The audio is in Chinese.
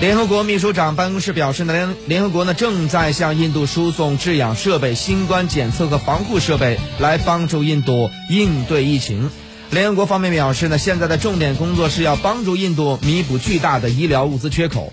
联合国秘书长办公室表示呢联联合国呢正在向印度输送制氧设备新冠检测和防护设备来帮助印度应对疫情。联合国方面表示呢现在的重点工作是要帮助印度弥补巨大的医疗物资缺口。